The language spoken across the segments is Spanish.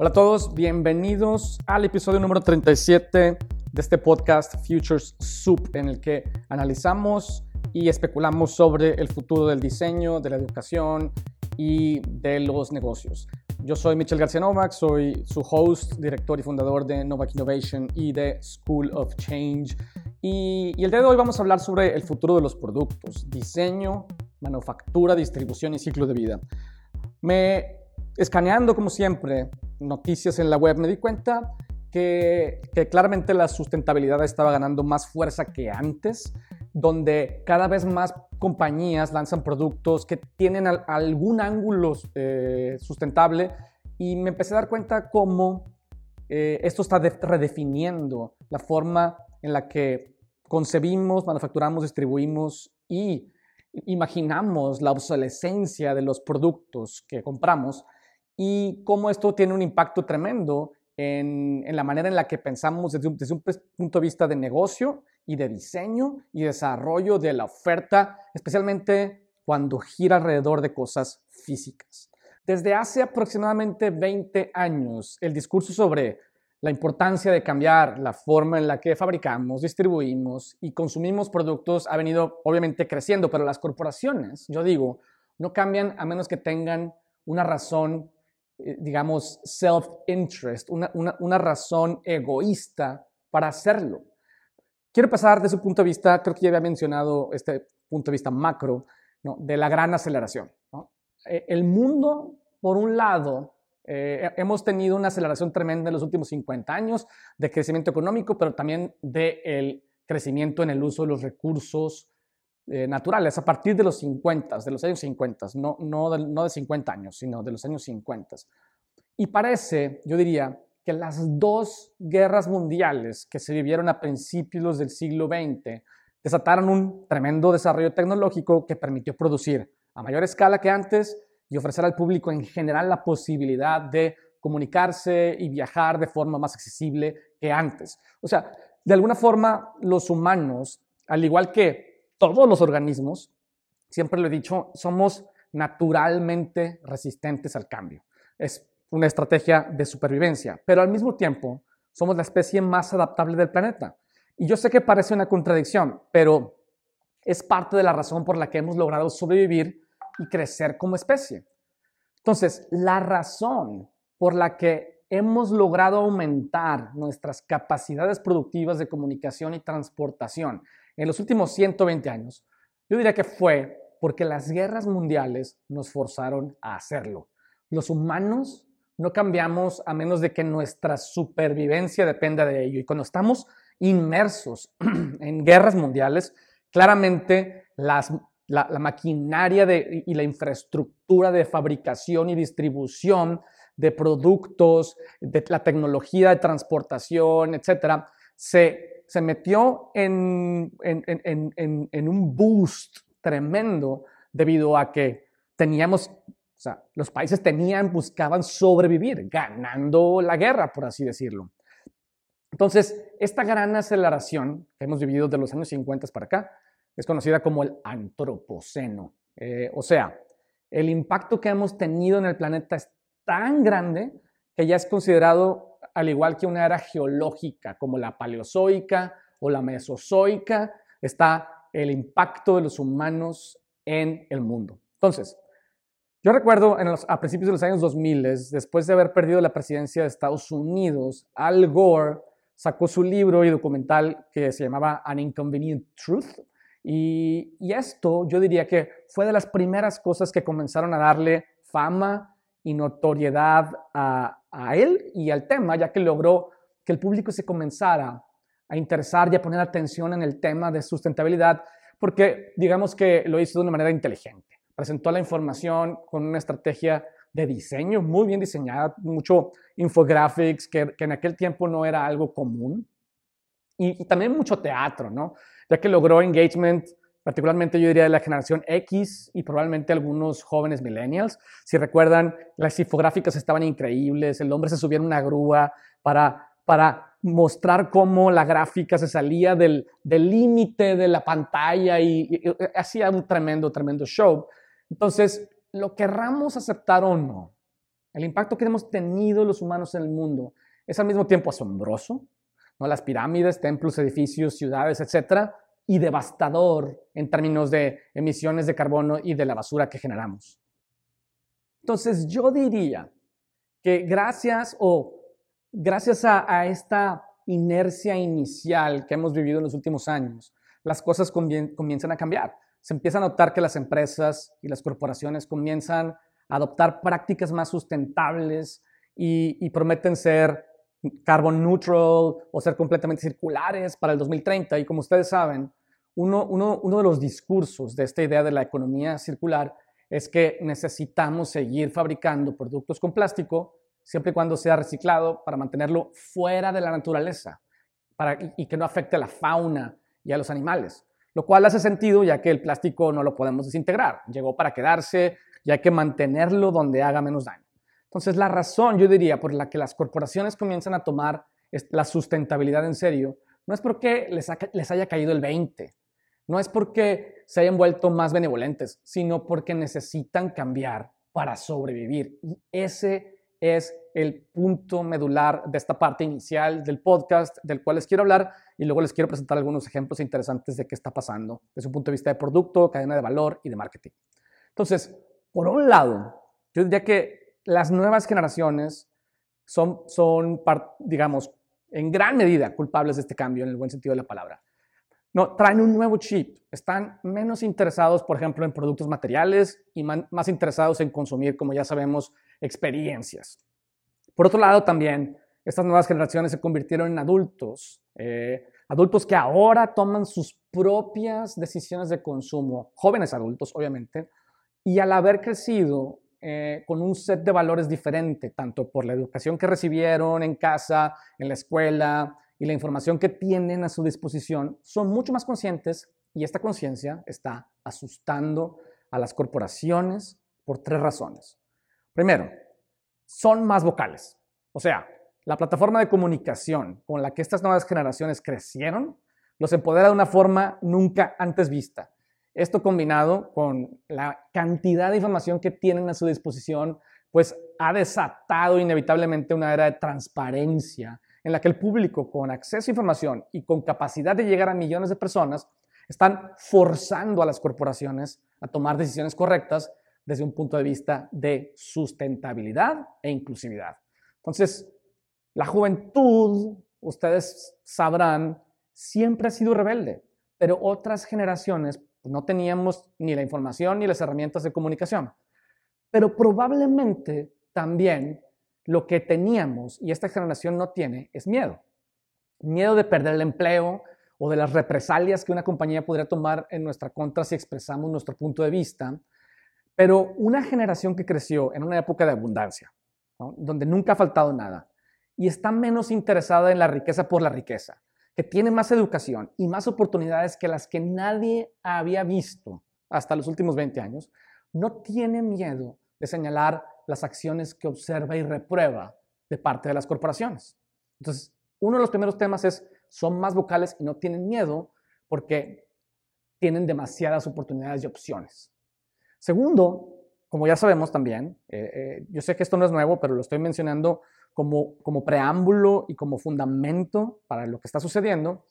Hola a todos, bienvenidos al episodio número 37 de este podcast Futures Soup, en el que analizamos y especulamos sobre el futuro del diseño, de la educación y de los negocios. Yo soy Michel García Novak, soy su host, director y fundador de Novak Innovation y de School of Change. Y, y el día de hoy vamos a hablar sobre el futuro de los productos, diseño, manufactura, distribución y ciclo de vida. Me escaneando como siempre noticias en la web, me di cuenta que, claramente la sustentabilidad estaba ganando más fuerza que antes, donde cada vez más compañías lanzan productos que tienen algún ángulo eh, sustentable y me empecé a dar cuenta cómo eh, esto está redefiniendo la forma en la que concebimos, manufacturamos, distribuimos y imaginamos la obsolescencia de los productos que compramos y cómo esto tiene un impacto tremendo en, la manera en la que pensamos desde un, desde un, punto de vista de negocio y de diseño y desarrollo de la oferta, especialmente cuando gira alrededor de cosas físicas. Desde hace aproximadamente 20 años, el discurso sobre la importancia de cambiar la forma en la que fabricamos, distribuimos y consumimos productos ha venido obviamente creciendo, pero las corporaciones, yo digo, no cambian a menos que tengan una razón digamos, self-interest, una, razón egoísta para hacerlo. Quiero pasar de su punto de vista, creo que ya había mencionado este punto de vista macro, de la gran aceleración. E, el mundo, por un lado, eh, hemos tenido una aceleración tremenda en los últimos 50 años de crecimiento económico, pero también del crecimiento en el uso de los recursos eh, naturales a partir de los 50, de los años 50, no, no, no de 50 años, sino de los años 50. Y parece, yo diría, que las dos guerras mundiales que se vivieron a principios del siglo XX desataron un tremendo desarrollo tecnológico que permitió producir a mayor escala que antes y ofrecer al público en general la posibilidad de comunicarse y viajar de forma más accesible que antes. O sea, de alguna forma los humanos, al igual que todos los organismos, siempre lo he dicho, somos naturalmente resistentes al cambio. Es una estrategia de supervivencia, pero al mismo tiempo somos la especie más adaptable del planeta. Y yo sé que parece una contradicción, pero es parte de la razón por la que hemos logrado sobrevivir y crecer como especie. Entonces, la razón por la que hemos logrado aumentar nuestras capacidades productivas de comunicación y transportación en los últimos 120 años, yo diría que fue porque las guerras mundiales nos forzaron a hacerlo. Los humanos no cambiamos a menos de que nuestra supervivencia dependa de ello. Y cuando estamos inmersos en guerras mundiales, claramente la, maquinaria y la infraestructura de fabricación y distribución de productos, de la tecnología de transportación, etcétera, se se metió en, un boost tremendo debido a que teníamos, o sea, los países tenían, buscaban sobrevivir, ganando la guerra, por así decirlo. Entonces, esta gran aceleración que hemos vivido de los años 50 para acá es conocida como el antropoceno. Eh, o sea, el impacto que hemos tenido en el planeta es tan grande que ya es considerado al igual que una era geológica como la paleozoica o la mesozoica, está el impacto de los humanos en el mundo. Entonces, yo recuerdo a principios de los años 2000, después de haber perdido la presidencia de Estados Unidos, Al Gore sacó su libro y documental que se llamaba An Inconvenient Truth. Y, y esto yo diría que fue de las primeras cosas que comenzaron a darle fama y notoriedad a, a él y al tema, ya que logró que el público se comenzara a interesar y a poner atención en el tema de sustentabilidad, porque digamos que lo hizo de una manera inteligente. Presentó la información con una estrategia de diseño muy bien diseñada, mucho infographics, que, en aquel tiempo no era algo común, y, y, también mucho teatro, ¿no? Ya que logró engagement particularmente yo diría de la generación X y probablemente algunos jóvenes millennials. Si recuerdan, las infográficas estaban increíbles, el hombre se subía en una grúa para, para mostrar cómo la gráfica se salía del límite de la pantalla y, hacía un tremendo, tremendo show. Entonces, lo querramos aceptar o no, El impacto que hemos tenido los humanos en el mundo es al mismo tiempo asombroso, ¿no? las pirámides, templos, edificios, ciudades, etcétera, y devastador en términos de emisiones de carbono y de la basura que generamos. Entonces yo diría que gracias o gracias a, esta inercia inicial que hemos vivido en los últimos años, las cosas comienzan a cambiar. Se empieza a notar que las empresas y las corporaciones comienzan a adoptar prácticas más sustentables y, prometen ser carbon neutral o ser completamente circulares para el 2030. Y como ustedes saben, uno, de los discursos de esta idea de la economía circular es que necesitamos seguir fabricando productos con plástico siempre y cuando sea reciclado para mantenerlo fuera de la naturaleza y que no afecte a la fauna y a los animales. Lo cual hace sentido ya que el plástico no lo podemos desintegrar. Llegó para quedarse y hay que mantenerlo donde haga menos daño. Entonces la razón, yo diría, por la que las corporaciones comienzan a tomar la sustentabilidad en serio, no es porque les, les haya caído el 20, no es porque se hayan vuelto más benevolentes, sino porque necesitan cambiar para sobrevivir. Y ese es el punto medular de esta parte inicial del podcast del cual les quiero hablar y luego les quiero presentar algunos ejemplos interesantes de qué está pasando desde un punto de vista de producto, cadena de valor y de marketing. Entonces, por un lado, yo diría que las nuevas generaciones son, son digamos, en gran medida culpables de este cambio en el buen sentido de la palabra. No, traen un nuevo chip. Están menos interesados, por ejemplo, en productos materiales y más interesados en consumir, como ya sabemos, experiencias. Por otro lado, también estas nuevas generaciones se convirtieron en adultos, eh, adultos que ahora toman sus propias decisiones de consumo, jóvenes adultos, obviamente, y al haber crecido eh, con un set de valores diferente, tanto por la educación que recibieron en casa, en la escuela y la información que tienen a su disposición, son mucho más conscientes y esta conciencia está asustando a las corporaciones por tres razones. Primero, son más vocales. O sea, la plataforma de comunicación con la que estas nuevas generaciones crecieron los empodera de una forma nunca antes vista. Esto combinado con la cantidad de información que tienen a su disposición, pues ha desatado inevitablemente una era de transparencia en la que el público con acceso a información y con capacidad de llegar a millones de personas están forzando a las corporaciones a tomar decisiones correctas desde un punto de vista de sustentabilidad e inclusividad. Entonces, la juventud, ustedes sabrán, siempre ha sido rebelde, pero otras generaciones pues, no teníamos ni la información ni las herramientas de comunicación. Pero probablemente también lo que teníamos y esta generación no tiene es miedo. Miedo de perder el empleo o de las represalias que una compañía podría tomar en nuestra contra si expresamos nuestro punto de vista pero una generación que creció en una época de abundancia, donde nunca ha faltado nada, y está menos interesada en la riqueza por la riqueza, que tiene más educación y más oportunidades que las que nadie había visto hasta los últimos 20 años, no tiene miedo de señalar las acciones que observa y reprueba de parte de las corporaciones. Entonces, uno de los primeros temas es, son más vocales y no tienen miedo porque tienen demasiadas oportunidades y opciones. Segundo, como ya sabemos también, eh, eh, yo sé que esto no es nuevo, pero lo estoy mencionando como, como preámbulo y como fundamento para lo que está sucediendo,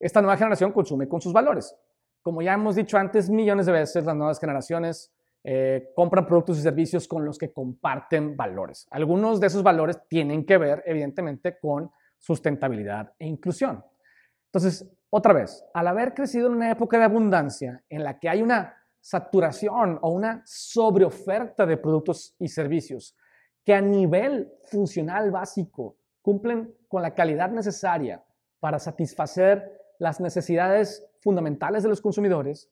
esta nueva generación consume con sus valores. Como ya hemos dicho antes millones de veces, las nuevas generaciones eh, compran productos y servicios con los que comparten valores. Algunos de esos valores tienen que ver, evidentemente, con sustentabilidad e inclusión. Entonces, otra vez, al haber crecido en una época de abundancia en la que hay una saturación o una sobreoferta de productos y servicios que a nivel funcional básico cumplen con la calidad necesaria para satisfacer las necesidades fundamentales de los consumidores,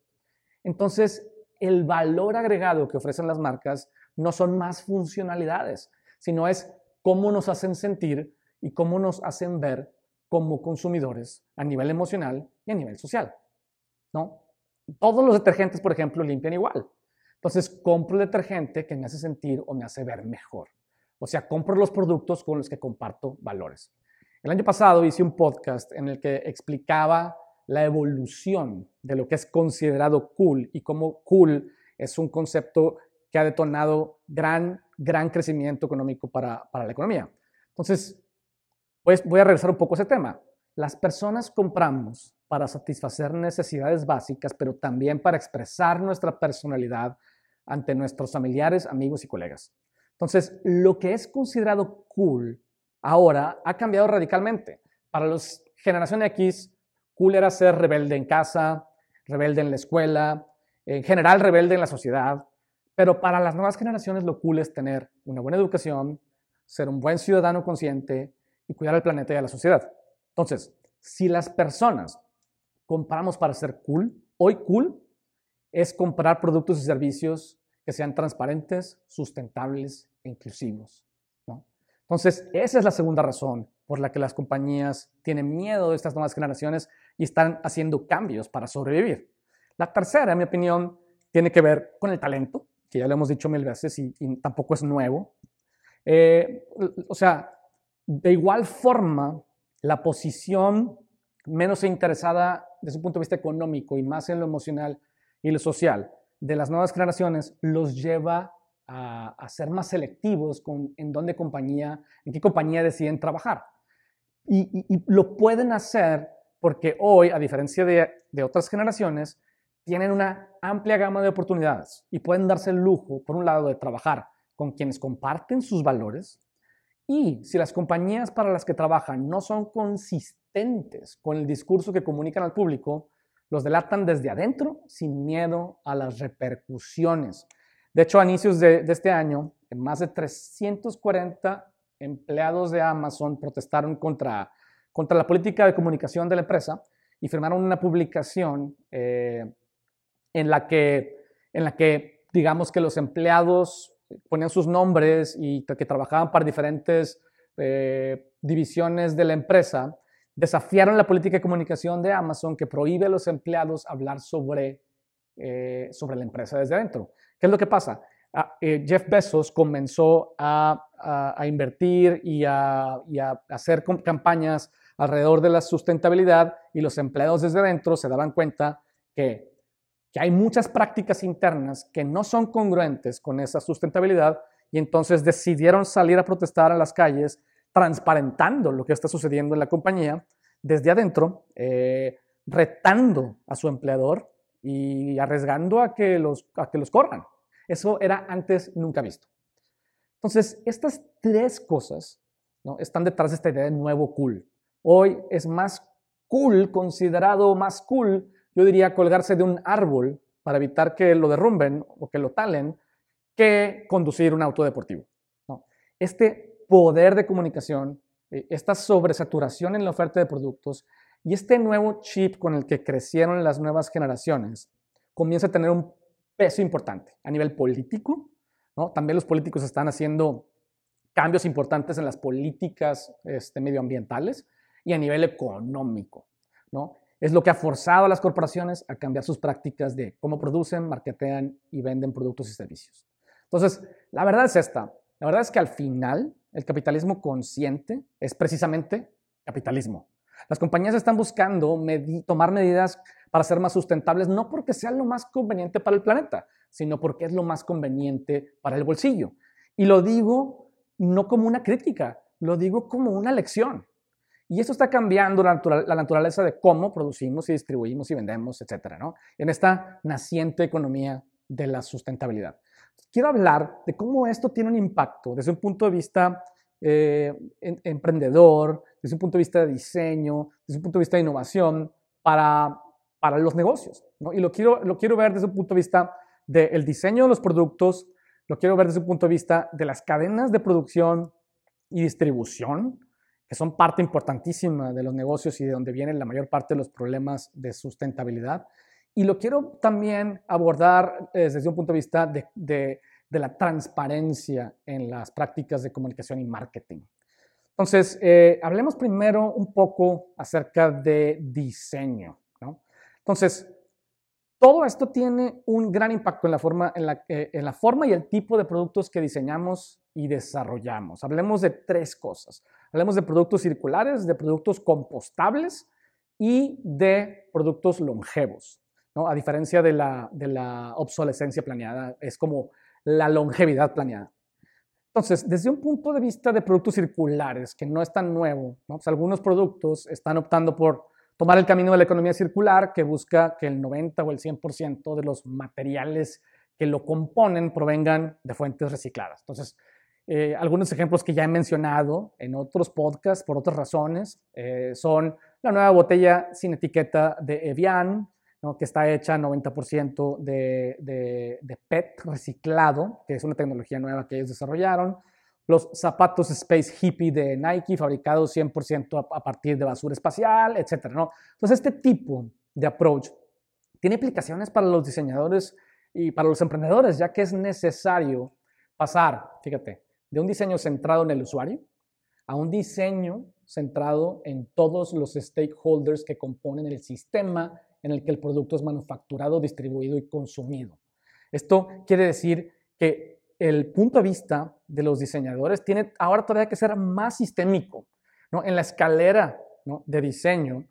entonces el valor agregado que ofrecen las marcas no son más funcionalidades, sino es cómo nos hacen sentir y cómo nos hacen ver como consumidores a nivel emocional y a nivel social. ¿no? Todos los detergentes, por ejemplo, limpian igual. Entonces, compro el detergente que me hace sentir o me hace ver mejor. O sea, compro los productos con los que comparto valores. El año pasado hice un podcast en el que explicaba la evolución de lo que es considerado cool y cómo cool es un concepto que ha detonado gran gran crecimiento económico para, para la economía. Entonces, pues voy a regresar un poco a ese tema. Las personas compramos para satisfacer necesidades básicas, pero también para expresar nuestra personalidad ante nuestros familiares, amigos y colegas. Entonces, lo que es considerado cool ahora ha cambiado radicalmente. Para los generación X, cool era ser rebelde en casa, rebelde en la escuela, en general rebelde en la sociedad, pero para las nuevas generaciones lo cool es tener una buena educación, ser un buen ciudadano consciente y cuidar al planeta y a la sociedad. Entonces, si las personas compramos para ser cool, hoy cool es comprar productos y servicios que sean transparentes, sustentables e inclusivos. Entonces, esa es la segunda razón por la que las compañías tienen miedo de estas nuevas generaciones y están haciendo cambios para sobrevivir. La tercera, en mi opinión, tiene que ver con el talento, que ya lo hemos dicho mil veces y, tampoco es nuevo. Eh, o sea, de igual forma, la posición menos interesada desde un punto de vista económico y más en lo emocional y lo social de las nuevas generaciones los lleva a, ser más selectivos con en dónde compañía, en qué compañía deciden trabajar. Y, lo pueden hacer porque hoy, a diferencia de, de otras generaciones, tienen una amplia gama de oportunidades y pueden darse el lujo, por un lado, de trabajar con quienes comparten sus valores y si las compañías para las que trabajan no son consistentes con el discurso que comunican al público, los delatan desde adentro sin miedo a las repercusiones. De hecho, a inicios de, este año, más de 340 empleados de Amazon protestaron contra, contra la política de comunicación de la empresa y firmaron una publicación eh, en, la que, en la que, digamos que los empleados ponían sus nombres y que trabajaban para diferentes eh, divisiones de la empresa, desafiaron la política de comunicación de Amazon que prohíbe a los empleados hablar sobre, eh, sobre la empresa desde adentro. ¿Qué es lo que pasa? Ah, eh, Jeff Bezos comenzó a, invertir y a, hacer campañas alrededor de la sustentabilidad y los empleados desde adentro se daban cuenta que, que hay muchas prácticas internas que no son congruentes con esa sustentabilidad y entonces decidieron salir a protestar a las calles transparentando lo que está sucediendo en la compañía desde adentro, eh, retando a su empleador y arriesgando a que, los, a que los corran. Eso era antes nunca visto. Entonces, estas tres cosas ¿no? están detrás de esta idea de nuevo cool. Hoy es más cool, considerado más cool, yo diría colgarse de un árbol para evitar que lo derrumben o que lo talen, que conducir un auto deportivo. ¿no? Este poder de comunicación, eh, esta sobresaturación en la oferta de productos y este nuevo chip con el que crecieron las nuevas generaciones comienza a tener un peso importante a nivel político. ¿no? También los políticos están haciendo cambios importantes en las políticas este, medioambientales y a nivel económico. ¿no? Es lo que ha forzado a las corporaciones a cambiar sus prácticas de cómo producen, marketean y venden productos y servicios. Entonces, la verdad es esta. La verdad es que al final el capitalismo consciente es precisamente capitalismo. Las compañías están buscando tomar medidas para ser más sustentables, no porque sea lo más conveniente para el planeta, sino porque es lo más conveniente para el bolsillo. Y lo digo no como una crítica, lo digo como una lección. Y esto está cambiando la, naturaleza de cómo producimos y distribuimos y vendemos, etcétera, ¿no? En esta naciente economía de la sustentabilidad quiero hablar de cómo esto tiene un impacto desde un punto de vista eh, emprendedor, desde un punto de vista de diseño, desde un punto de vista de innovación para, para los negocios. Y lo quiero, lo quiero ver desde un punto de vista del diseño de los productos, lo quiero ver desde un punto de vista de las cadenas de producción y distribución, que son parte importantísima de los negocios y de donde vienen la mayor parte de los problemas de sustentabilidad. Y lo quiero también abordar eh, desde un punto de vista de, la transparencia en las prácticas de comunicación y marketing. Entonces, eh, hablemos primero un poco acerca de diseño. Entonces, todo esto tiene un gran impacto en la, forma, en, la, eh, en la forma y el tipo de productos que diseñamos y desarrollamos. Hablemos de tres cosas. Hablemos de productos circulares, de productos compostables y de productos longevos. A diferencia de la, obsolescencia planeada, es como la longevidad planeada. Entonces, desde un punto de vista de productos circulares, que no es tan nuevo, pues algunos productos están optando por tomar el camino de la economía circular, que busca que el 90 o el 100% de los materiales que lo componen provengan de fuentes recicladas. Entonces, eh, algunos ejemplos que ya he mencionado en otros podcasts por otras razones eh, son la nueva botella sin etiqueta de Evian, que está hecha 90% de, de, de, PET reciclado, que es una tecnología nueva que ellos desarrollaron. Los zapatos Space Hippie de Nike, fabricados 100% a, partir de basura espacial, etc. ¿no? Entonces, este tipo de approach tiene implicaciones para los diseñadores y para los emprendedores, ya que es necesario pasar, fíjate, de un diseño centrado en el usuario a un diseño centrado en todos los stakeholders que componen el sistema en el que el producto es manufacturado, distribuido y consumido. Esto quiere decir que el punto de vista de los diseñadores tiene ahora todavía que ser más sistémico. ¿no? En la escalera de diseño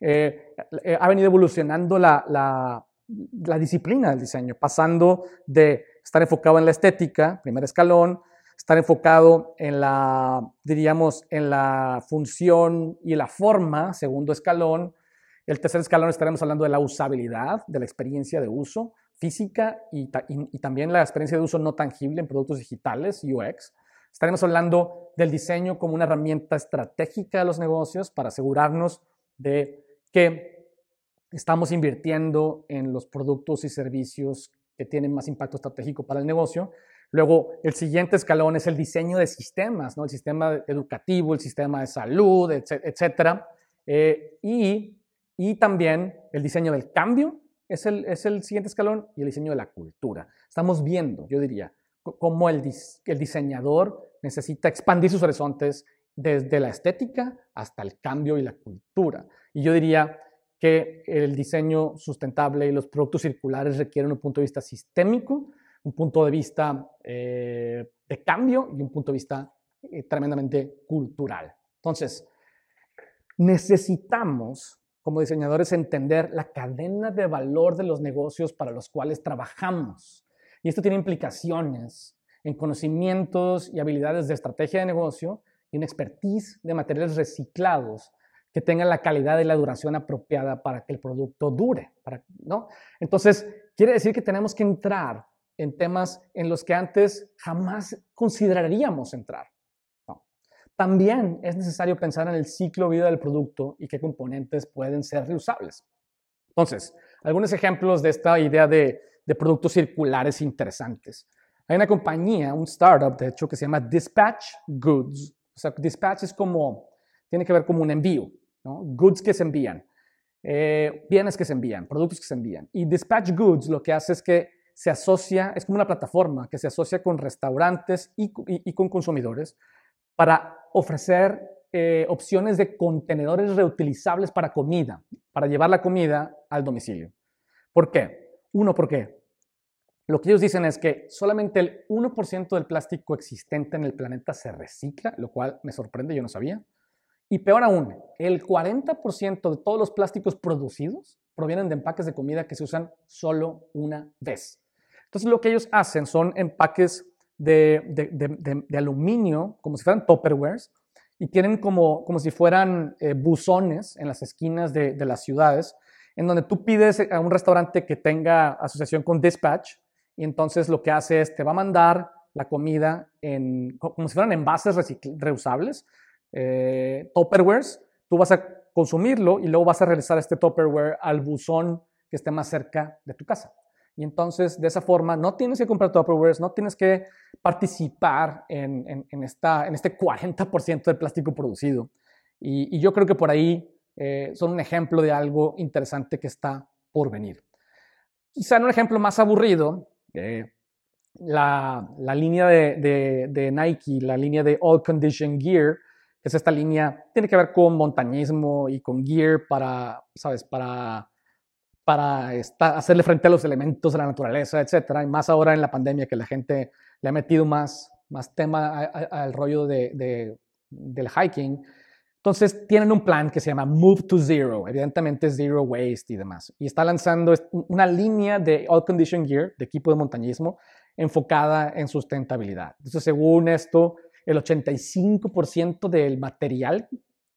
eh, eh, ha venido evolucionando la, la disciplina del diseño, pasando de estar enfocado en la estética, primer escalón, estar enfocado en la, diríamos, en la función y la forma, segundo escalón. El tercer escalón estaremos hablando de la usabilidad, de la experiencia de uso física y, y, también la experiencia de uso no tangible en productos digitales, UX. Estaremos hablando del diseño como una herramienta estratégica de los negocios para asegurarnos de que estamos invirtiendo en los productos y servicios que tienen más impacto estratégico para el negocio Luego, el siguiente escalón es el diseño de sistemas, ¿no? el sistema educativo, el sistema de salud, etc. Eh, y, y, también el diseño del cambio es el, es el siguiente escalón y el diseño de la cultura. Estamos viendo, yo diría, cómo el, el diseñador necesita expandir sus horizontes desde la estética hasta el cambio y la cultura. Y yo diría que el diseño sustentable y los productos circulares requieren un punto de vista sistémico un punto de vista eh, de cambio y un punto de vista eh, tremendamente cultural. Entonces, necesitamos como diseñadores entender la cadena de valor de los negocios para los cuales trabajamos. Y esto tiene implicaciones en conocimientos y habilidades de estrategia de negocio y una expertise de materiales reciclados que tengan la calidad y la duración apropiada para que el producto dure. ¿no? Entonces, quiere decir que tenemos que entrar en temas en los que antes jamás consideraríamos entrar. También es necesario pensar en el ciclo de vida del producto y qué componentes pueden ser reusables. Entonces, algunos ejemplos de esta idea de, productos circulares interesantes. Hay una compañía, un startup, de hecho, que se llama Dispatch Goods. O sea, dispatch es como, tiene que ver como un envío, Goods que se envían, eh, bienes que se envían, productos que se envían. Y Dispatch Goods lo que hace es que se asocia, es como una plataforma que se asocia con restaurantes y, con consumidores para ofrecer eh, opciones de contenedores reutilizables para comida, para llevar la comida al domicilio. ¿Por qué? Uno, porque lo que ellos dicen es que solamente el 1% del plástico existente en el planeta se recicla, lo cual me sorprende, yo no sabía. Y peor aún, el 40% de todos los plásticos producidos provienen de empaques de comida que se usan solo una vez. Entonces lo que ellos hacen son empaques de, aluminio, como si fueran tupperwares, y tienen como, como si fueran eh, buzones en las esquinas de, las ciudades, en donde tú pides a un restaurante que tenga asociación con Dispatch, y entonces lo que hace es te va a mandar la comida en, como si fueran envases reusables, eh, tupperwares, tú vas a consumirlo y luego vas a regresar este tupperware al buzón que esté más cerca de tu casa. Y entonces, de esa forma, no tienes que comprar Tupperware, no tienes que participar en, en, esta, en este 40% del plástico producido. Y, yo creo que por ahí eh, son un ejemplo de algo interesante que está por venir. Quizá en un ejemplo más aburrido, eh, la, la, línea de, de, de, Nike, la línea de All Condition Gear, que es esta línea, tiene que ver con montañismo y con gear para, ¿sabes? Para para hacerle frente a los elementos de la naturaleza, etcétera, y más ahora en la pandemia que la gente le ha metido más, más tema al rollo de, del hiking. Entonces tienen un plan que se llama Move to Zero, evidentemente Zero Waste y demás. Y está lanzando una línea de All Condition Gear, de equipo de montañismo, enfocada en sustentabilidad. Entonces, según esto, el 85% del material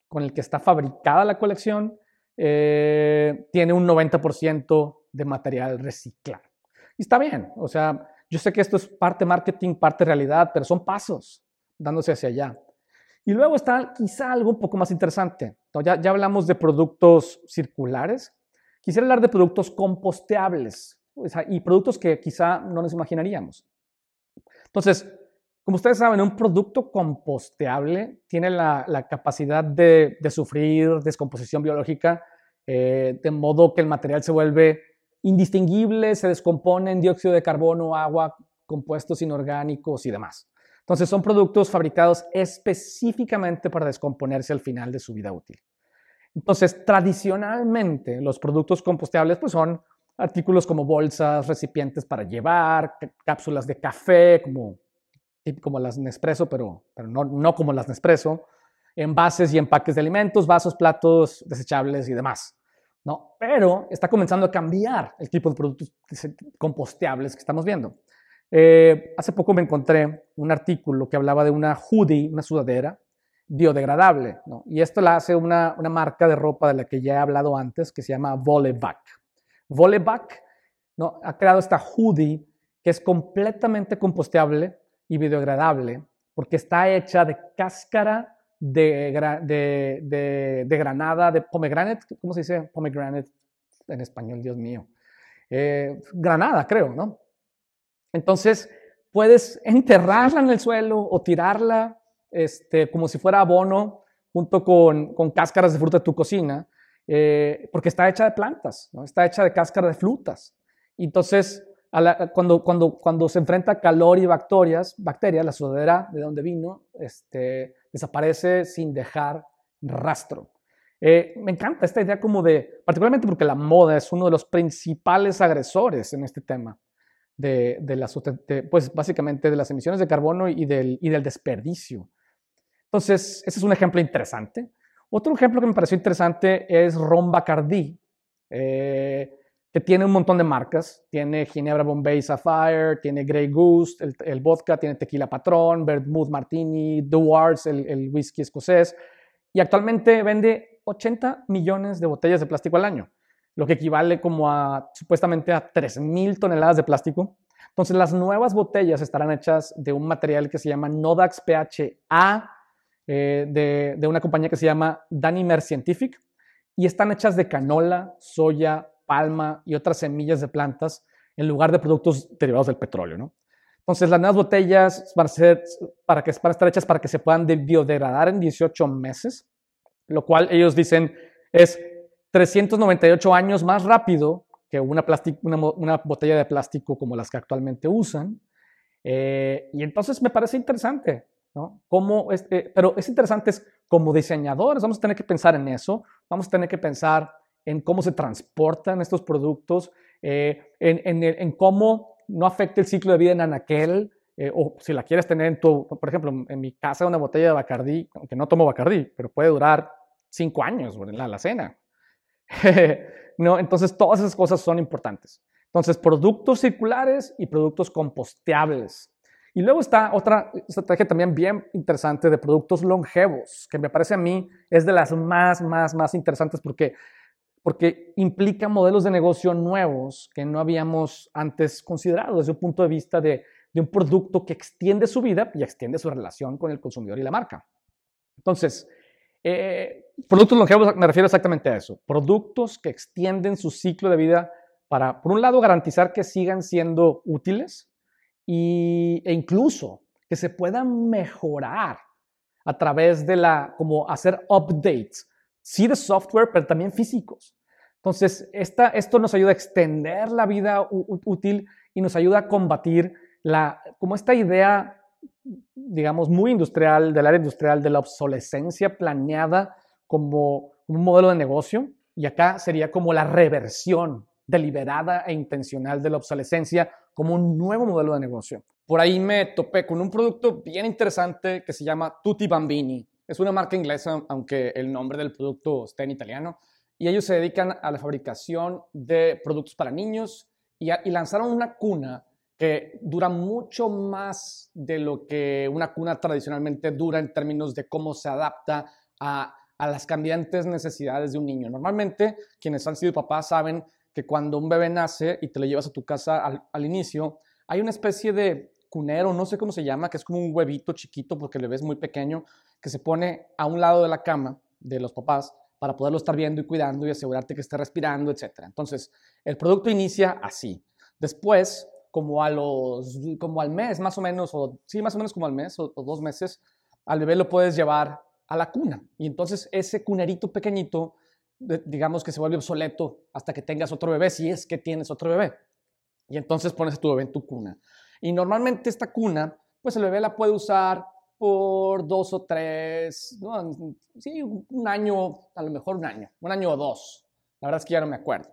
con el que está fabricada la colección eh, tiene un 90% de material reciclado. Y está bien, o sea, yo sé que esto es parte marketing, parte realidad, pero son pasos dándose hacia allá. Y luego está quizá algo un poco más interesante. Ya, ya hablamos de productos circulares. Quisiera hablar de productos composteables y productos que quizá no nos imaginaríamos. Entonces, como ustedes saben, un producto composteable tiene la, capacidad de, sufrir descomposición biológica, eh, de modo que el material se vuelve indistinguible, se descompone en dióxido de carbono, agua, compuestos inorgánicos y demás. Entonces son productos fabricados específicamente para descomponerse al final de su vida útil. Entonces, tradicionalmente los productos compostables pues, son artículos como bolsas, recipientes para llevar, cápsulas de café, como, como las Nespresso, pero, pero no, no como las Nespresso, envases y empaques de alimentos, vasos, platos desechables y demás. ¿no? Pero está comenzando a cambiar el tipo de productos composteables que estamos viendo. Eh, hace poco me encontré un artículo que hablaba de una hoodie, una sudadera biodegradable, ¿no? y esto la hace una, una, marca de ropa de la que ya he hablado antes, que se llama Voleback. Voleback ¿no? ha creado esta hoodie que es completamente composteable y biodegradable porque está hecha de cáscara de, de, de, granada, de pomegranate, ¿cómo se dice pomegranate en español? Dios mío. Eh, granada, creo, ¿no? Entonces, puedes enterrarla en el suelo o tirarla este, como si fuera abono junto con, con cáscaras de fruta de tu cocina, eh, porque está hecha de plantas, ¿no? está hecha de cáscara de frutas. Entonces, cuando, cuando, cuando se enfrenta calor y bacterias, bacterias, la sudadera de donde vino, este, desaparece sin dejar rastro. Eh, me encanta esta idea como de, particularmente porque la moda es uno de los principales agresores en este tema de, de la, pues básicamente de las emisiones de carbono y del, y del desperdicio. Entonces, ese es un ejemplo interesante. Otro ejemplo que me pareció interesante es Ron Bacardi. Eh, que tiene un montón de marcas. Tiene Ginebra Bombay Sapphire, tiene Grey Goose, el, vodka, tiene Tequila Patrón, Vermouth Martini, Dewar's, el, el whisky escocés. Y actualmente vende 80 millones de botellas de plástico al año, lo que equivale como a supuestamente a 3.000 toneladas de plástico. Entonces las nuevas botellas estarán hechas de un material que se llama Nodax PHA, eh, de, de, una compañía que se llama Danimer Scientific, y están hechas de canola, soya, palma y otras semillas de plantas en lugar de productos derivados del petróleo. ¿no? Entonces, las nuevas botellas van a, ser, para, que, para estar hechas para que se puedan biodegradar en 18 meses, lo cual ellos dicen es 398 años más rápido que una, una, una botella de plástico como las que actualmente usan. Eh, y entonces me parece interesante, ¿no? Cómo este, pero es interesante es como diseñadores, vamos a tener que pensar en eso, vamos a tener que pensar en cómo se transportan estos productos, eh, en, cómo no afecta el ciclo de vida en anaquel, eh, o si la quieres tener en tu, por ejemplo, en mi casa una botella de Bacardí, aunque no tomo Bacardí, pero puede durar cinco años en la alacena. no, entonces todas esas cosas son importantes. Entonces, productos circulares y productos composteables. Y luego está otra estrategia también bien interesante de productos longevos, que me parece a mí es de las más, más, más interesantes porque porque implica modelos de negocio nuevos que no habíamos antes considerado desde un punto de vista de, un producto que extiende su vida y extiende su relación con el consumidor y la marca. Entonces, eh, productos longevos me refiero exactamente a eso, productos que extienden su ciclo de vida para, por un lado, garantizar que sigan siendo útiles y, e incluso que se puedan mejorar a través de la, como hacer updates sí de software, pero también físicos. Entonces, esto nos ayuda a extender la vida útil y nos ayuda a combatir la, como esta idea, digamos, muy industrial, del área industrial, de la obsolescencia planeada como un modelo de negocio. Y acá sería como la reversión deliberada e intencional de la obsolescencia como un nuevo modelo de negocio. Por ahí me topé con un producto bien interesante que se llama Tutti Bambini. Es una marca inglesa, aunque el nombre del producto está en italiano. Y ellos se dedican a la fabricación de productos para niños y, lanzaron una cuna que dura mucho más de lo que una cuna tradicionalmente dura en términos de cómo se adapta a, las cambiantes necesidades de un niño. Normalmente, quienes han sido papás saben que cuando un bebé nace y te lo llevas a tu casa al, inicio, hay una especie de cunero, no sé cómo se llama, que es como un huevito chiquito porque el bebé es muy pequeño, que se pone a un lado de la cama de los papás para poderlo estar viendo y cuidando y asegurarte que esté respirando, etc. Entonces, el producto inicia así. Después, como, a los, como al mes más o menos, o sí, más o menos como al mes o, dos meses, al bebé lo puedes llevar a la cuna. Y entonces ese cunerito pequeñito, digamos que se vuelve obsoleto hasta que tengas otro bebé, si es que tienes otro bebé. Y entonces pones a tu bebé en tu cuna. Y normalmente esta cuna, pues el bebé la puede usar por dos o tres, sí, un año, a lo mejor un año, un año o dos. La verdad es que ya no me acuerdo.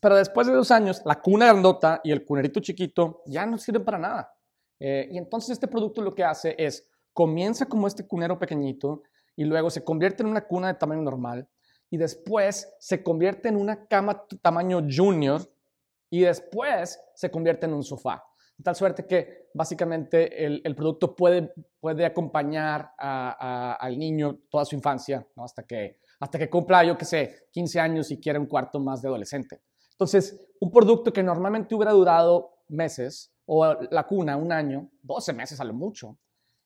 Pero después de dos años, la cuna grandota y el cunerito chiquito ya no sirven para nada. Eh, y entonces este producto lo que hace es, comienza como este cunero pequeñito y luego se convierte en una cuna de tamaño normal y después se convierte en una cama tamaño junior y después se convierte en un sofá. Tal suerte que básicamente el, producto puede, puede acompañar al niño toda su infancia, hasta, que, hasta que cumpla, yo qué sé, 15 años y quiera un cuarto más de adolescente. Entonces, un producto que normalmente hubiera durado meses, o la cuna un año, 12 meses a lo mucho,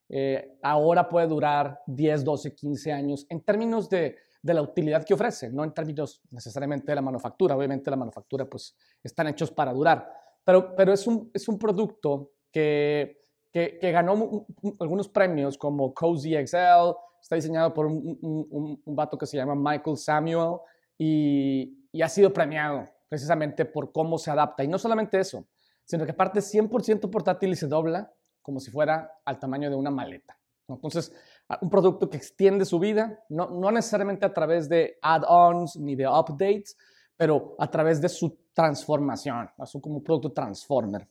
eh, ahora puede durar 10, 12, 15 años en términos de, de, la utilidad que ofrece, no en términos necesariamente de la manufactura. Obviamente la manufactura pues están hechos para durar, pero, pero es, un, es un producto que, que, ganó algunos premios como Cozy XL, está diseñado por un, vato que se llama Michael Samuel y, y ha sido premiado precisamente por cómo se adapta. Y no solamente eso, sino que aparte es 100% portátil y se dobla como si fuera al tamaño de una maleta. Entonces, un producto que extiende su vida, no, no necesariamente a través de add-ons ni de updates, pero a través de su transformación, así como producto transformer.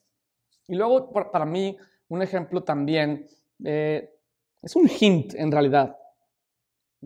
Y luego, para mí, un ejemplo también, eh, es un hint en realidad,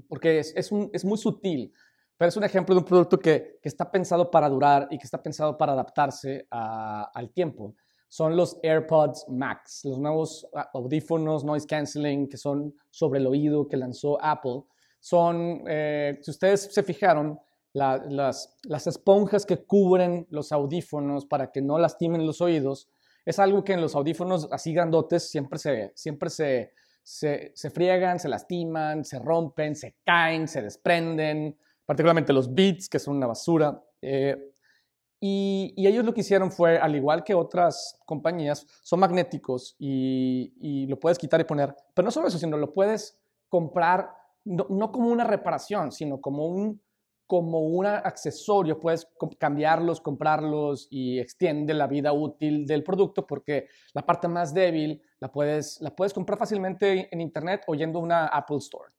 porque es, es muy sutil pero es un ejemplo de un producto que, que está pensado para durar y que está pensado para adaptarse al tiempo. Son los AirPods Max, los nuevos ah, audífonos noise canceling que son sobre el oído que lanzó Apple. Son, eh, si ustedes se fijaron, las, las esponjas que cubren los audífonos para que no lastimen los oídos, es algo que en los audífonos así grandotes siempre se, siempre se, se, se friegan, se lastiman, se rompen, se caen, se desprenden particularmente los Beats, que son una basura. Eh, y, ellos lo que hicieron fue, al igual que otras compañías, son magnéticos y, lo puedes quitar y poner. Pero no solo eso, sino lo puedes comprar no, como una reparación, sino como un, como un accesorio. Puedes cambiarlos, comprarlos y extiende la vida útil del producto porque la parte más débil la puedes, la puedes comprar fácilmente en Internet o yendo a una Apple Store.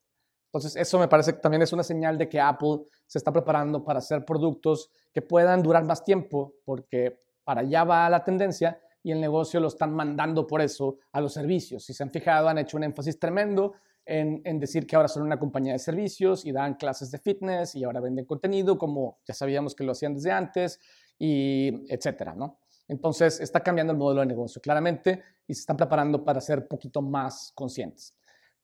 Entonces, eso me parece que también es una señal de que Apple se está preparando para hacer productos que puedan durar más tiempo, porque para allá va la tendencia y el negocio lo están mandando por eso a los servicios. Si se han fijado, han hecho un énfasis tremendo en, decir que ahora son una compañía de servicios y dan clases de fitness y ahora venden contenido, como ya sabíamos que lo hacían desde antes, y etcétera, ¿no? Entonces, está cambiando el modelo de negocio claramente y se están preparando para ser un poquito más conscientes.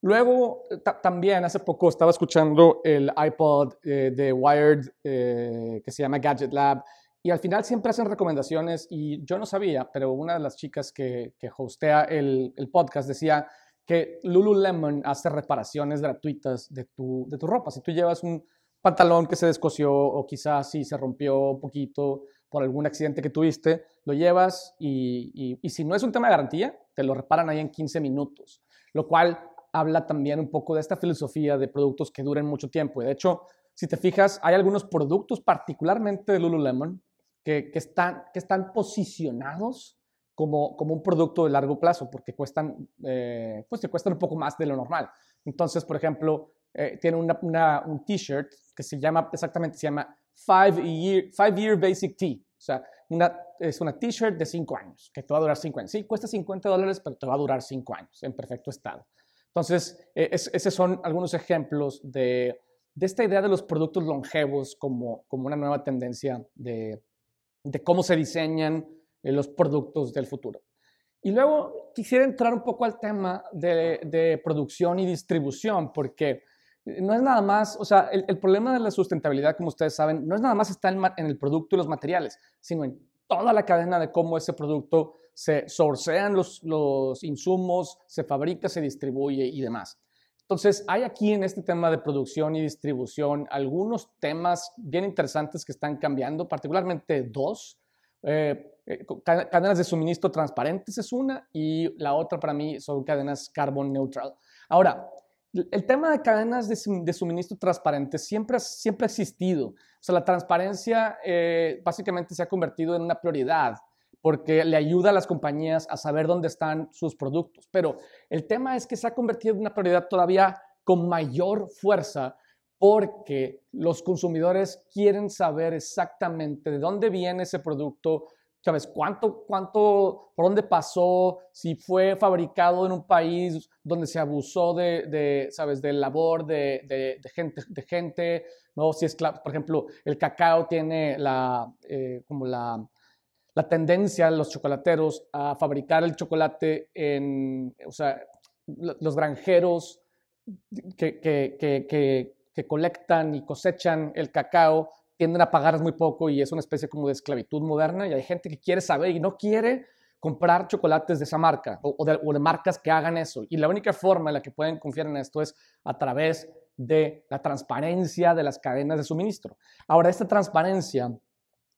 Luego, también hace poco estaba escuchando el iPod eh, de Wired eh, que se llama Gadget Lab y al final siempre hacen recomendaciones y yo no sabía, pero una de las chicas que, que hostea el, el, podcast decía que Lululemon hace reparaciones gratuitas de tu, de tu ropa. Si tú llevas un pantalón que se descosió o quizás si se rompió un poquito por algún accidente que tuviste, lo llevas y, y, si no es un tema de garantía, te lo reparan ahí en 15 minutos, lo cual habla también un poco de esta filosofía de productos que duren mucho tiempo. Y de hecho, si te fijas, hay algunos productos, particularmente de Lululemon, que, que, están, que están posicionados como, como un producto de largo plazo, porque cuestan, eh, pues te cuestan un poco más de lo normal. Entonces, por ejemplo, eh, tiene una, un t-shirt que se llama, exactamente, se llama Five Year, five year Basic Tee. O sea, una, es una t-shirt de 5 años, que te va a durar 5 años. Sí, cuesta 50 dólares, pero te va a durar 5 años en perfecto estado. Entonces, e, esos son algunos ejemplos de, esta idea de los productos longevos como, una nueva tendencia de, cómo se diseñan eh, los productos del futuro. Y luego quisiera entrar un poco al tema de, producción y distribución, porque no es nada más, o sea, el, problema de la sustentabilidad, como ustedes saben, no es nada más estar en, el producto y los materiales, sino en toda la cadena de cómo ese producto se sourcean los, los insumos, se fabrica, se distribuye y demás. Entonces, hay aquí en este tema de producción y distribución algunos temas bien interesantes que están cambiando, particularmente dos. Eh, eh, cadenas de suministro transparentes es una y la otra para mí son cadenas carbon neutral. Ahora, el tema de cadenas de, suministro transparentes siempre, siempre ha existido. O sea, la transparencia eh, básicamente se ha convertido en una prioridad porque le ayuda a las compañías a saber dónde están sus productos. Pero el tema es que se ha convertido en una prioridad todavía con mayor fuerza porque los consumidores quieren saber exactamente de dónde viene ese producto, ¿sabes? ¿Cuánto, cuánto, por dónde pasó? Si fue fabricado en un país donde se abusó de, ¿sabes? Del labor de, gente, de gente, ¿no? Si es, por ejemplo, el cacao tiene la, eh, como la, la tendencia de los chocolateros a fabricar el chocolate en, o sea, los granjeros que, que, que, que colectan y cosechan el cacao tienden a pagar muy poco y es una especie como de esclavitud moderna y hay gente que quiere saber y no quiere comprar chocolates de esa marca o, de, marcas que hagan eso. Y la única forma en la que pueden confiar en esto es a través de la transparencia de las cadenas de suministro. Ahora, esta transparencia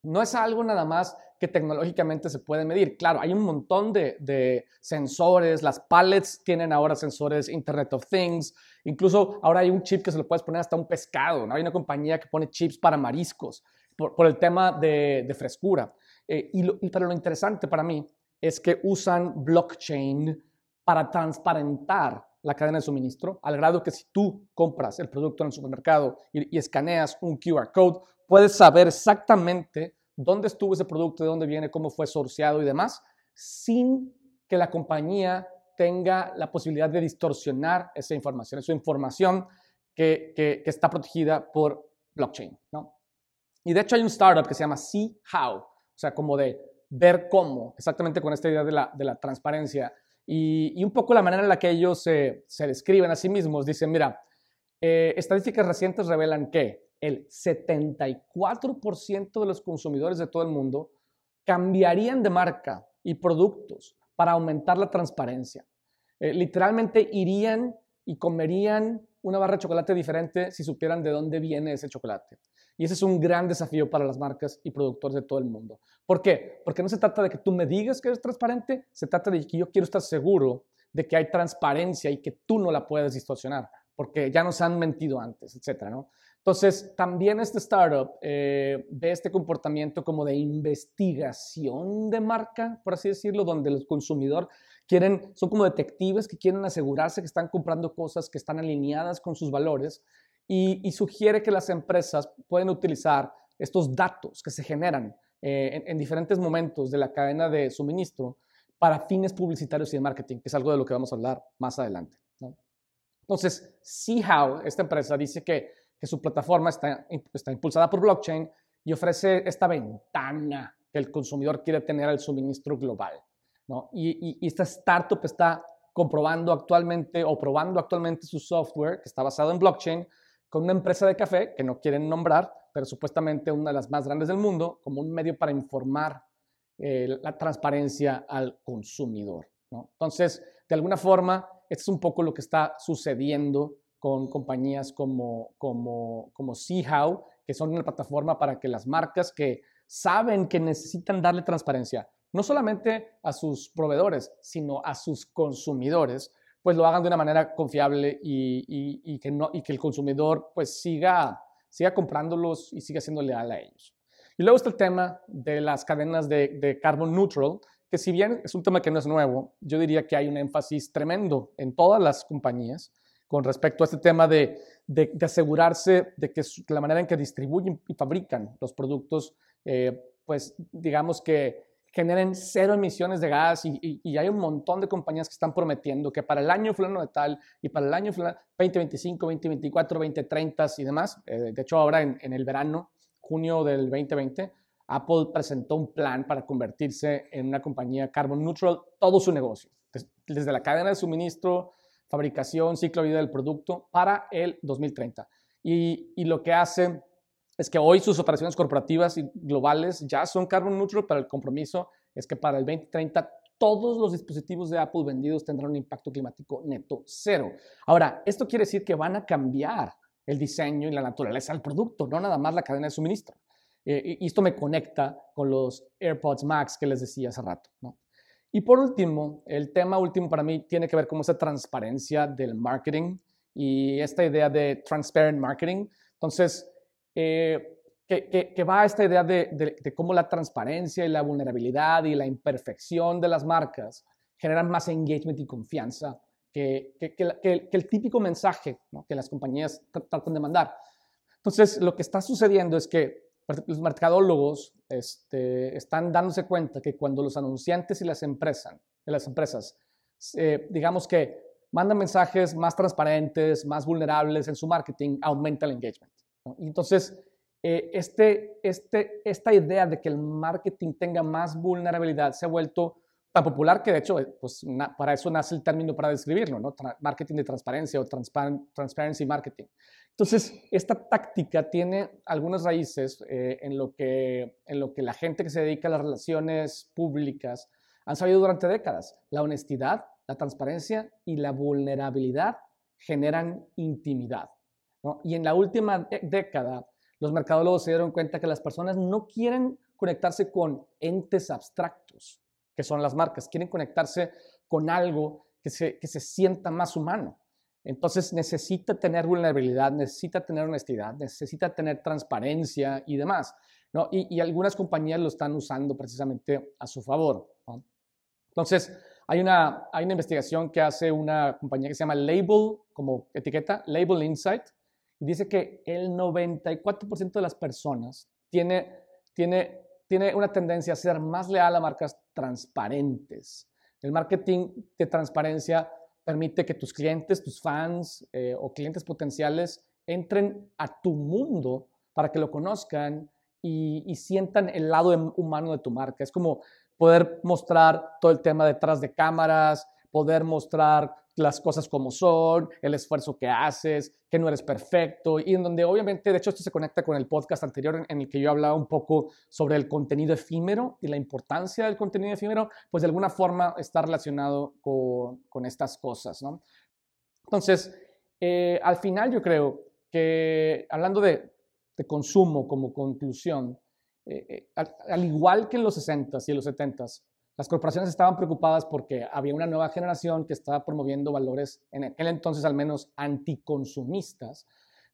no es algo nada más que tecnológicamente se puede medir. Claro, hay un montón de, sensores, las pallets tienen ahora sensores Internet of Things, incluso ahora hay un chip que se lo puedes poner hasta un pescado, ¿no? hay una compañía que pone chips para mariscos por, el tema de, de frescura. Eh, y, lo, pero lo interesante para mí es que usan blockchain para transparentar la cadena de suministro, al grado que si tú compras el producto en el supermercado y, y escaneas un QR code, puedes saber exactamente dónde estuvo ese producto, de dónde viene, cómo fue sorciado y demás, sin que la compañía tenga la posibilidad de distorsionar esa información. Es información que, que, está protegida por blockchain. ¿no? Y de hecho hay un startup que se llama See How, o sea, como de ver cómo, exactamente con esta idea de la, de la transparencia. Y, un poco la manera en la que ellos se, se describen a sí mismos. Dicen, mira, eh, estadísticas recientes revelan que el 74% de los consumidores de todo el mundo cambiarían de marca y productos para aumentar la transparencia. Eh, literalmente irían y comerían una barra de chocolate diferente si supieran de dónde viene ese chocolate. Y ese es un gran desafío para las marcas y productores de todo el mundo. ¿Por qué? Porque no se trata de que tú me digas que eres transparente, se trata de que yo quiero estar seguro de que hay transparencia y que tú no la puedes distorsionar, porque ya nos han mentido antes, etcétera, ¿no? Entonces, también este startup eh, ve este comportamiento como de investigación de marca, por así decirlo, donde los consumidores quieren, son como detectives que quieren asegurarse que están comprando cosas que están alineadas con sus valores y, sugiere que las empresas pueden utilizar estos datos que se generan eh, en, diferentes momentos de la cadena de suministro para fines publicitarios y de marketing, que es algo de lo que vamos a hablar más adelante. Entonces, See How, esta empresa, dice que que su plataforma está, está impulsada por blockchain y ofrece esta ventana que el consumidor quiere tener al suministro global. ¿no? Y, y, esta startup está comprobando actualmente o probando actualmente su software que está basado en blockchain con una empresa de café que no quieren nombrar, pero supuestamente una de las más grandes del mundo, como un medio para informar eh, la transparencia al consumidor. Entonces, de alguna forma, esto es un poco lo que está sucediendo con compañías como, como, como SeaHow, que son una plataforma para que las marcas que saben que necesitan darle transparencia, no solamente a sus proveedores, sino a sus consumidores, pues lo hagan de una manera confiable y, que, no, y que el consumidor pues siga, siga comprándolos y siga siendo leal a ellos. Y luego está el tema de las cadenas de, de carbon neutral, que si bien es un tema que no es nuevo, yo diría que hay un énfasis tremendo en todas las compañías con respecto a este tema de, de, asegurarse de que la manera en que distribuyen y fabrican los productos, eh, pues digamos que generen cero emisiones de gas y, y, hay un montón de compañías que están prometiendo que para el año fulano de tal y para el año fulano 2025, 2024, 2030 y demás, eh, de hecho ahora en, el verano, junio del 2020, Apple presentó un plan para convertirse en una compañía carbon neutral, todo su negocio, desde la cadena de suministro, fabricación, ciclo de vida del producto, para el 2030. Y, y lo que hace es que hoy sus operaciones corporativas y globales ya son carbon neutral, pero el compromiso es que para el 2030 todos los dispositivos de Apple vendidos tendrán un impacto climático neto cero. Ahora, esto quiere decir que van a cambiar el diseño y la naturaleza del producto, no nada más la cadena de suministro. Eh, y esto me conecta con los AirPods Max que les decía hace rato. Y por último, el tema último para mí tiene que ver con esa transparencia del marketing y esta idea de transparent marketing. Entonces, eh, que, va a esta idea de, cómo la transparencia y la vulnerabilidad y la imperfección de las marcas generan más engagement y confianza que, el típico mensaje que las compañías tratan de mandar. Entonces, lo que está sucediendo es que los mercadólogos este, están dándose cuenta que cuando los anunciantes y las empresas, las empresas eh, digamos que mandan mensajes más transparentes, más vulnerables en su marketing, aumenta el engagement. Entonces, eh, este, este, esta idea de que el marketing tenga más vulnerabilidad se ha vuelto tan popular que de hecho eh, pues, para eso nace el término para describirlo, marketing de transparencia o transparency marketing. Entonces, esta táctica tiene algunas raíces eh, en, lo que, en lo que la gente que se dedica a las relaciones públicas han sabido durante décadas. La honestidad, la transparencia y la vulnerabilidad generan intimidad. Y en la última década, los mercadólogos se dieron cuenta que las personas no quieren conectarse con entes abstractos, que son las marcas, quieren conectarse con algo que se, que se sienta más humano. Entonces necesita tener vulnerabilidad, necesita tener honestidad, necesita tener transparencia y demás. ¿no? Y, algunas compañías lo están usando precisamente a su favor. Entonces, hay una, hay una investigación que hace una compañía que se llama Label, como etiqueta, Label Insight, y dice que el 94% de las personas tiene, tiene, tiene una tendencia a ser más leal a marcas transparentes. El marketing de transparencia permite que tus clientes, tus fans eh, o clientes potenciales entren a tu mundo para que lo conozcan y, y, sientan el lado humano de tu marca. Es como poder mostrar todo el tema detrás de cámaras, poder mostrar las cosas como son, el esfuerzo que haces, que no eres perfecto, y en donde obviamente, de hecho esto se conecta con el podcast anterior en, el que yo hablaba un poco sobre el contenido efímero y la importancia del contenido efímero, pues de alguna forma está relacionado con, estas cosas, ¿no? Entonces, eh, al final yo creo que hablando de, consumo como conclusión, eh, eh, al, al, igual que en los 60s y en los 70s, las corporaciones estaban preocupadas porque había una nueva generación que estaba promoviendo valores, en aquel entonces al menos anticonsumistas,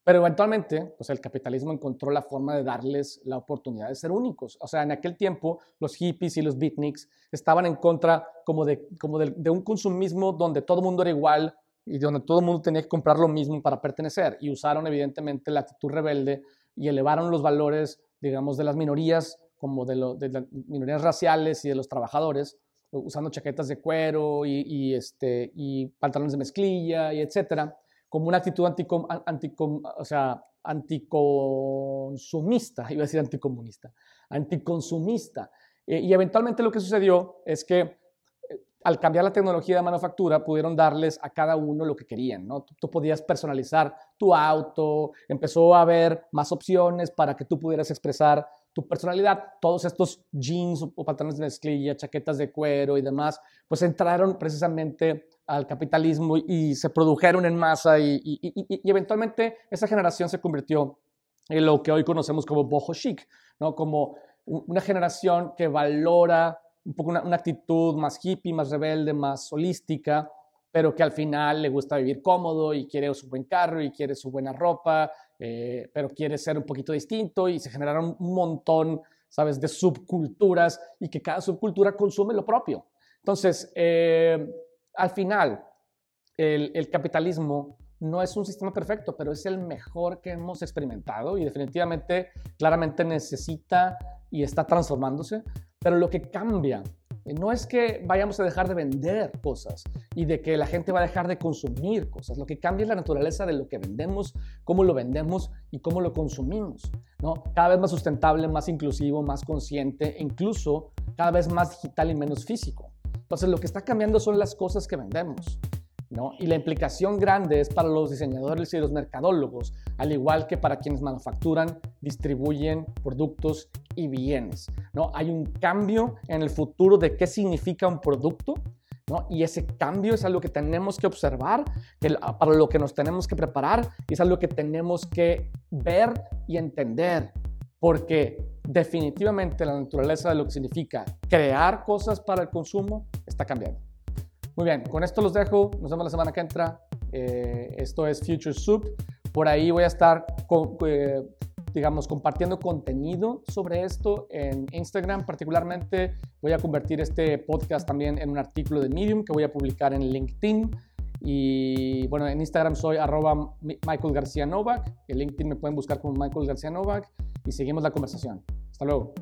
pero eventualmente, pues el capitalismo encontró la forma de darles la oportunidad de ser únicos. O sea, en aquel tiempo los hippies y los beatniks estaban en contra como de, un consumismo donde todo el mundo era igual y donde todo el mundo tenía que comprar lo mismo para pertenecer. Y usaron evidentemente la actitud rebelde y elevaron los valores, digamos, de las minorías como de, las minorías raciales y de los trabajadores, usando chaquetas de cuero y, este, y pantalones de mezclilla y etcétera, como una actitud anticom, o sea, anticonsumista, iba a decir anticomunista, anticonsumista. Eh, y eventualmente lo que sucedió es que eh, al cambiar la tecnología de manufactura, pudieron darles a cada uno lo que querían, ¿no? Tú, podías personalizar tu auto, empezó a haber más opciones para que tú pudieras expresar tu personalidad, todos estos jeans o pantalones de mezclilla, chaquetas de cuero y demás, pues entraron precisamente al capitalismo y se produjeron en masa y, eventualmente esa generación se convirtió en lo que hoy conocemos como boho chic, ¿no? como una generación que valora un poco una, una actitud más hippie, más rebelde, más holística, pero que al final le gusta vivir cómodo y quiere su buen carro y quiere su buena ropa eh, pero quiere ser un poquito distinto y se generaron un montón, ¿sabes?, de subculturas y que cada subcultura consume lo propio. Entonces, eh, al final, el, el, capitalismo no es un sistema perfecto, pero es el mejor que hemos experimentado y definitivamente, claramente necesita y está transformándose, pero lo que cambia no es que vayamos a dejar de vender cosas y de que la gente va a dejar de consumir cosas. Lo que cambia es la naturaleza de lo que vendemos, cómo lo vendemos y cómo lo consumimos. ¿no? Cada vez más sustentable, más inclusivo, más consciente, incluso cada vez más digital y menos físico. Entonces lo que está cambiando son las cosas que vendemos. Y la implicación grande es para los diseñadores y los mercadólogos, al igual que para quienes manufacturan, distribuyen productos y bienes. ¿no? Hay un cambio en el futuro de qué significa un producto, ¿no? Y ese cambio es algo que tenemos que observar, que, para lo que nos tenemos que preparar, y es algo que tenemos que ver y entender, porque definitivamente la naturaleza de lo que significa crear cosas para el consumo está cambiando. Muy bien, con esto los dejo. Nos vemos la semana que entra. Eh, esto es Future Soup. Por ahí voy a estar, eh, digamos, compartiendo contenido sobre esto en Instagram. Particularmente voy a convertir este podcast también en un artículo de Medium que voy a publicar en LinkedIn. Y bueno, en Instagram soy arroba Michael García Novak. En LinkedIn me pueden buscar como Michael García Novak y seguimos la conversación. Hasta luego.